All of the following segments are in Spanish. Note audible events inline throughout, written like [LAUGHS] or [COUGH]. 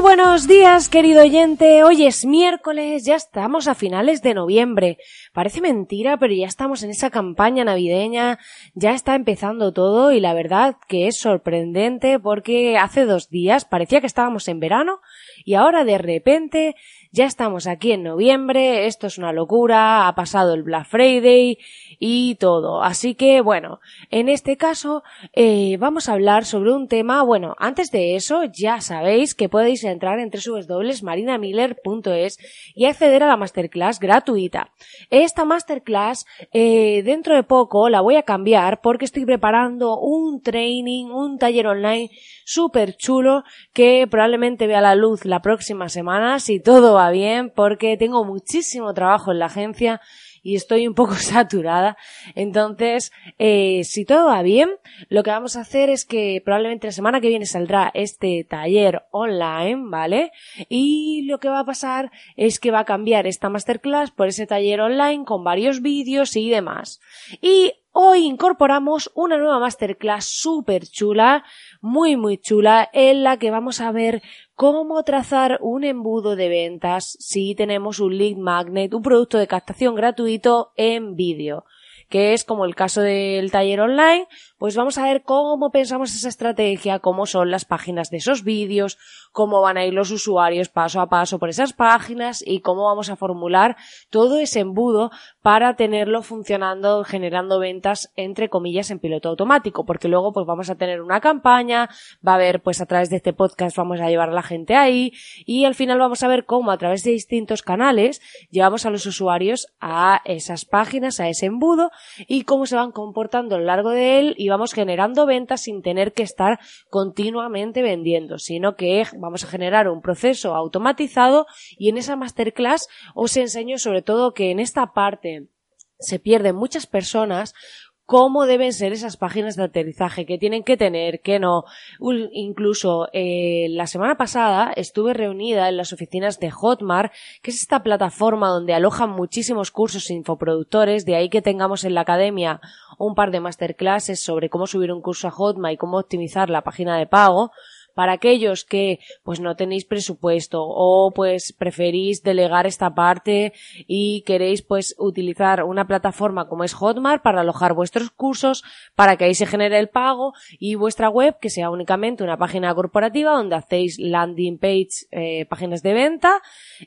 Buenos días, querido oyente. Hoy es miércoles, ya estamos a finales de noviembre. Parece mentira, pero ya estamos en esa campaña navideña, ya está empezando todo y la verdad que es sorprendente porque hace dos días parecía que estábamos en verano y ahora de repente ya estamos aquí en noviembre, esto es una locura, ha pasado el Black Friday y todo. Así que bueno, en este caso eh, vamos a hablar sobre un tema, bueno, antes de eso ya sabéis que podéis entrar en www.marinamiller.es y acceder a la masterclass gratuita. Esta masterclass eh, dentro de poco la voy a cambiar porque estoy preparando un training, un taller online súper chulo que probablemente vea la luz la próxima semana si todo va bien porque tengo muchísimo trabajo en la agencia y estoy un poco [LAUGHS] saturada. Entonces, eh, si todo va bien, lo que vamos a hacer es que probablemente la semana que viene saldrá este taller online, ¿vale? Y lo que va a pasar es que va a cambiar esta masterclass por ese taller online con varios vídeos y demás. Y Hoy incorporamos una nueva masterclass súper chula, muy muy chula, en la que vamos a ver cómo trazar un embudo de ventas si tenemos un lead magnet, un producto de captación gratuito en vídeo que es como el caso del taller online, pues vamos a ver cómo pensamos esa estrategia, cómo son las páginas de esos vídeos, cómo van a ir los usuarios paso a paso por esas páginas y cómo vamos a formular todo ese embudo para tenerlo funcionando, generando ventas entre comillas en piloto automático, porque luego pues vamos a tener una campaña, va a haber pues a través de este podcast vamos a llevar a la gente ahí y al final vamos a ver cómo a través de distintos canales llevamos a los usuarios a esas páginas, a ese embudo y cómo se van comportando a lo largo de él y vamos generando ventas sin tener que estar continuamente vendiendo, sino que vamos a generar un proceso automatizado y en esa masterclass os enseño sobre todo que en esta parte se pierden muchas personas cómo deben ser esas páginas de aterrizaje, qué tienen que tener, qué no. Incluso eh, la semana pasada estuve reunida en las oficinas de Hotmart, que es esta plataforma donde alojan muchísimos cursos infoproductores, de ahí que tengamos en la academia un par de masterclasses sobre cómo subir un curso a Hotmart y cómo optimizar la página de pago para aquellos que pues no tenéis presupuesto o pues preferís delegar esta parte y queréis pues utilizar una plataforma como es Hotmart para alojar vuestros cursos para que ahí se genere el pago y vuestra web que sea únicamente una página corporativa donde hacéis landing page, eh, páginas de venta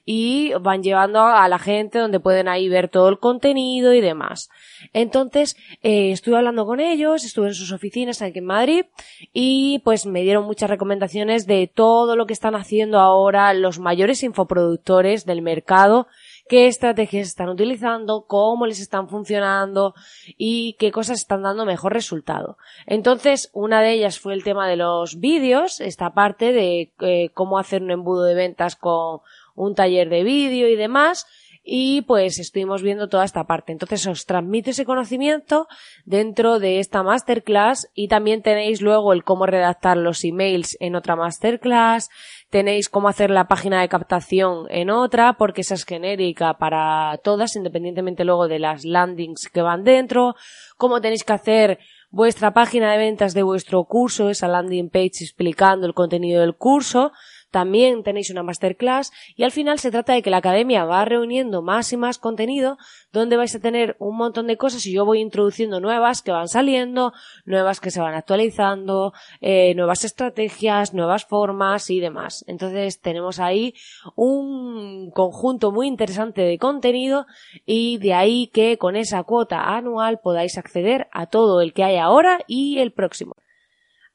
y van llevando a la gente donde pueden ahí ver todo el contenido y demás. Entonces, eh, estuve hablando con ellos, estuve en sus oficinas aquí en Madrid y pues me dieron muchas recomendaciones de todo lo que están haciendo ahora los mayores infoproductores del mercado qué estrategias están utilizando, cómo les están funcionando y qué cosas están dando mejor resultado. Entonces, una de ellas fue el tema de los vídeos, esta parte de eh, cómo hacer un embudo de ventas con un taller de vídeo y demás y pues estuvimos viendo toda esta parte. Entonces os transmito ese conocimiento dentro de esta masterclass y también tenéis luego el cómo redactar los emails en otra masterclass, tenéis cómo hacer la página de captación en otra porque esa es genérica para todas independientemente luego de las landings que van dentro, cómo tenéis que hacer vuestra página de ventas de vuestro curso, esa landing page explicando el contenido del curso, también tenéis una masterclass y al final se trata de que la academia va reuniendo más y más contenido donde vais a tener un montón de cosas y yo voy introduciendo nuevas que van saliendo, nuevas que se van actualizando, eh, nuevas estrategias, nuevas formas y demás. Entonces tenemos ahí un conjunto muy interesante de contenido y de ahí que con esa cuota anual podáis acceder a todo el que hay ahora y el próximo.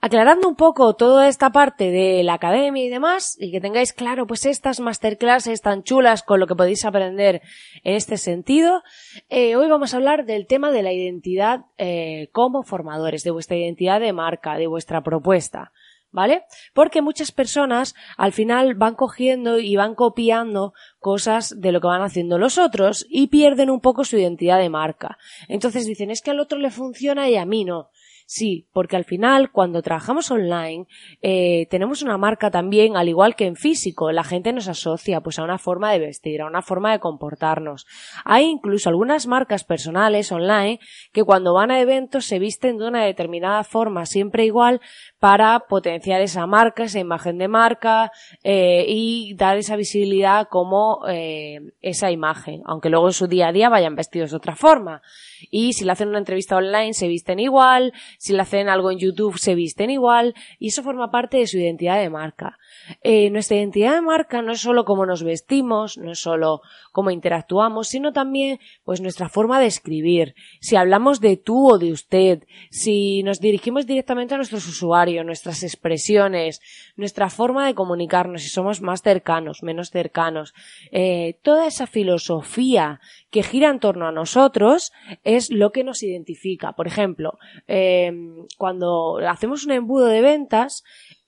Aclarando un poco toda esta parte de la academia y demás, y que tengáis claro pues estas masterclasses tan chulas con lo que podéis aprender en este sentido, eh, hoy vamos a hablar del tema de la identidad eh, como formadores, de vuestra identidad de marca, de vuestra propuesta. ¿vale? Porque muchas personas al final van cogiendo y van copiando cosas de lo que van haciendo los otros y pierden un poco su identidad de marca. Entonces dicen, es que al otro le funciona y a mí no. Sí, porque al final, cuando trabajamos online, eh, tenemos una marca también, al igual que en físico. La gente nos asocia pues a una forma de vestir, a una forma de comportarnos. Hay incluso algunas marcas personales online que cuando van a eventos se visten de una determinada forma, siempre igual, para potenciar esa marca, esa imagen de marca eh, y dar esa visibilidad como eh, esa imagen, aunque luego en su día a día vayan vestidos de otra forma. Y si le hacen una entrevista online se visten igual, si le hacen algo en YouTube se visten igual, y eso forma parte de su identidad de marca. Eh, nuestra identidad de marca no es solo cómo nos vestimos, no es solo cómo interactuamos, sino también pues nuestra forma de escribir. Si hablamos de tú o de usted, si nos dirigimos directamente a nuestros usuarios, nuestras expresiones, nuestra forma de comunicarnos, si somos más cercanos, menos cercanos, eh, toda esa filosofía que gira en torno a nosotros es lo que nos identifica. Por ejemplo, eh, cuando hacemos un embudo de ventas,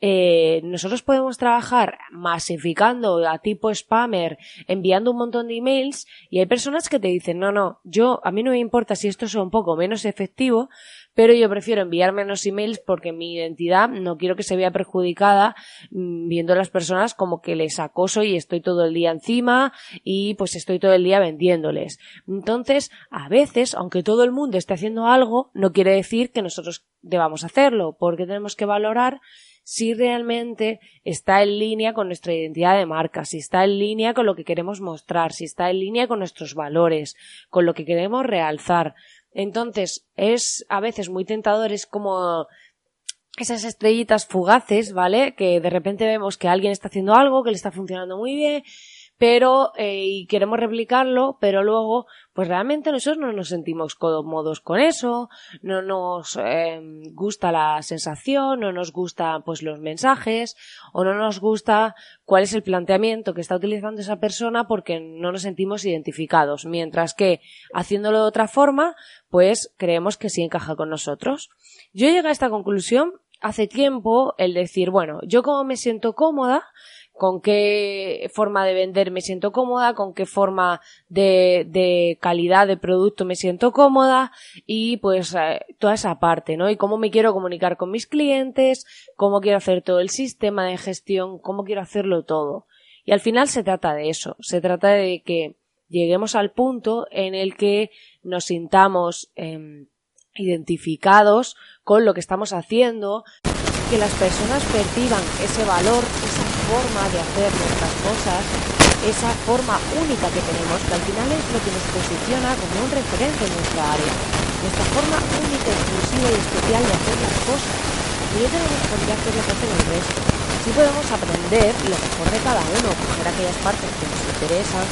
eh, nosotros podemos trabajar masificando a tipo spammer, enviando un montón de emails y hay personas que te dicen, no, no, yo, a mí no me importa si esto es un poco menos efectivo, pero yo prefiero enviar menos emails porque mi identidad no quiero que se vea perjudicada mm, viendo a las personas como que les acoso y estoy todo el día encima y pues estoy todo el día vendiéndoles. Entonces, a veces, aunque todo el mundo esté haciendo algo, no quiere decir que nosotros debamos hacerlo, porque tenemos que valorar si realmente está en línea con nuestra identidad de marca, si está en línea con lo que queremos mostrar, si está en línea con nuestros valores, con lo que queremos realzar. Entonces, es a veces muy tentador, es como esas estrellitas fugaces, ¿vale? Que de repente vemos que alguien está haciendo algo, que le está funcionando muy bien pero eh, y queremos replicarlo, pero luego, pues realmente nosotros no nos sentimos cómodos con eso, no nos eh, gusta la sensación, no nos gusta pues los mensajes, o no nos gusta cuál es el planteamiento que está utilizando esa persona porque no nos sentimos identificados, mientras que haciéndolo de otra forma, pues creemos que sí encaja con nosotros. Yo llegué a esta conclusión hace tiempo el decir, bueno, yo como me siento cómoda, con qué forma de vender me siento cómoda, con qué forma de, de calidad de producto me siento cómoda y pues eh, toda esa parte, ¿no? Y cómo me quiero comunicar con mis clientes, cómo quiero hacer todo el sistema de gestión, cómo quiero hacerlo todo. Y al final se trata de eso, se trata de que lleguemos al punto en el que nos sintamos em, identificados con lo que estamos haciendo, que las personas perciban ese valor, esa forma de hacer nuestras cosas, esa forma única que tenemos, que al final es lo que nos posiciona como un referente en nuestra área, nuestra forma única, exclusiva y especial de hacer las cosas. Y no tenemos por qué hacer lo que hacen el resto. Sí podemos aprender lo mejor de cada uno, coger aquellas partes que nos interesan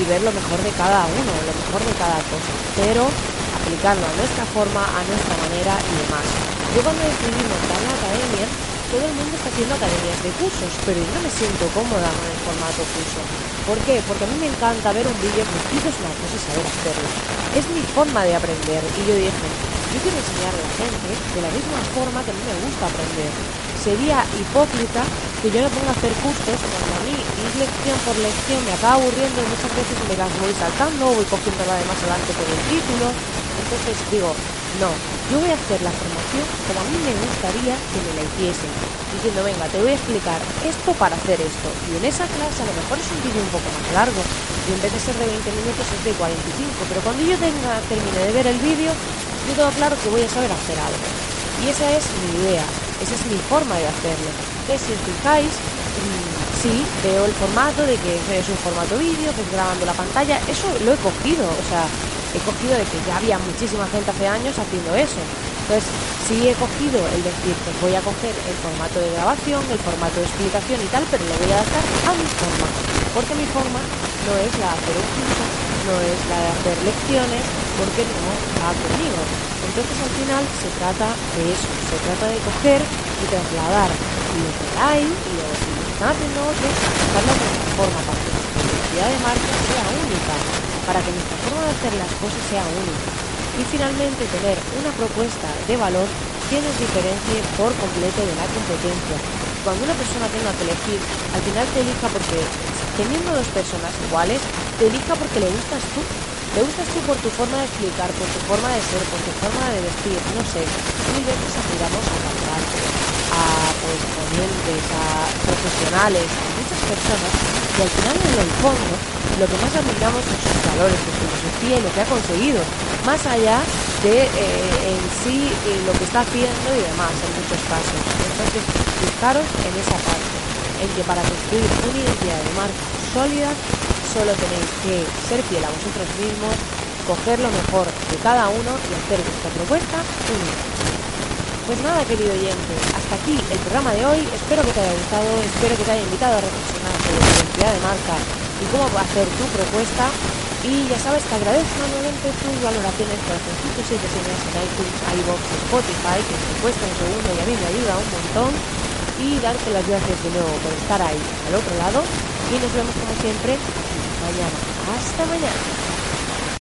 y ver lo mejor de cada uno, lo mejor de cada cosa, pero aplicarlo a nuestra forma, a nuestra manera y demás. Yo cuando decidí montar la academia, todo el mundo está haciendo academias de cursos, pero yo no me siento cómoda con el formato curso. ¿Por qué? Porque a mí me encanta ver un vídeo, es una cosa y saber hacerlo. Es mi forma de aprender. Y yo dije, yo quiero enseñar a la gente de la misma forma que a mí me gusta aprender. Sería hipócrita que yo no ponga a hacer cursos cuando a mí ir lección por lección me acaba aburriendo y muchas veces me las voy saltando, voy cogiendo la de más adelante por el título. Entonces digo, no, yo voy a hacer la formación como a mí me gustaría que me la hiciesen, diciendo, venga, te voy a explicar esto para hacer esto. Y en esa clase a lo mejor es un vídeo un poco más largo, y en vez de ser de 20 minutos es de 45, pero cuando yo tenga, termine de ver el vídeo, yo tengo claro que voy a saber hacer algo. Y esa es mi idea, esa es mi forma de hacerlo. Entonces, si os fijáis, mm, sí, veo el formato de que es un formato vídeo, que es grabando la pantalla, eso lo he cogido, o sea, he cogido de que ya había muchísima gente hace años haciendo eso. Entonces, sí he cogido el decir, pues voy a coger el formato de grabación, el formato de explicación y tal, pero lo voy a adaptar a mi forma. Porque mi forma no es la de hacer un curso, no es la de hacer lecciones, porque no va conmigo. Entonces, al final, se trata de eso, se trata de coger y trasladar lo que hay y lo que están haciendo otros, una forma para que nuestra identidad de marca sea única para que nuestra forma de hacer las cosas sea única y finalmente tener una propuesta de valor que nos diferencie por completo de la competencia. Cuando una persona tenga que elegir, al final te elija porque, teniendo dos personas iguales, te elija porque le gustas tú. Le gustas tú por tu forma de explicar, por tu forma de ser, por tu forma de vestir, no sé. Mil veces aspiramos a cantantes, a pues, a profesionales, personas y al final en el fondo lo que más admiramos son sus valores, su filosofía y lo que ha conseguido, más allá de eh, en sí eh, lo que está haciendo y demás en muchos casos. Entonces, fijaros en esa parte, en que para construir una identidad de marca sólida solo tenéis que ser fiel a vosotros mismos, coger lo mejor de cada uno y hacer vuestra propuesta única. Pues nada, querido oyente, hasta aquí el programa de hoy. Espero que te haya gustado, espero que te haya invitado a reflexionar sobre tu identidad de marca y cómo hacer tu propuesta. Y ya sabes que agradezco enormemente tus valoraciones, corazoncitos y reseñas en iTunes, iVoox, Spotify, que me cuesta un segundo y a mí me ayuda un montón. Y darte las gracias de nuevo por estar ahí al otro lado. Y nos vemos como siempre mañana. Hasta mañana.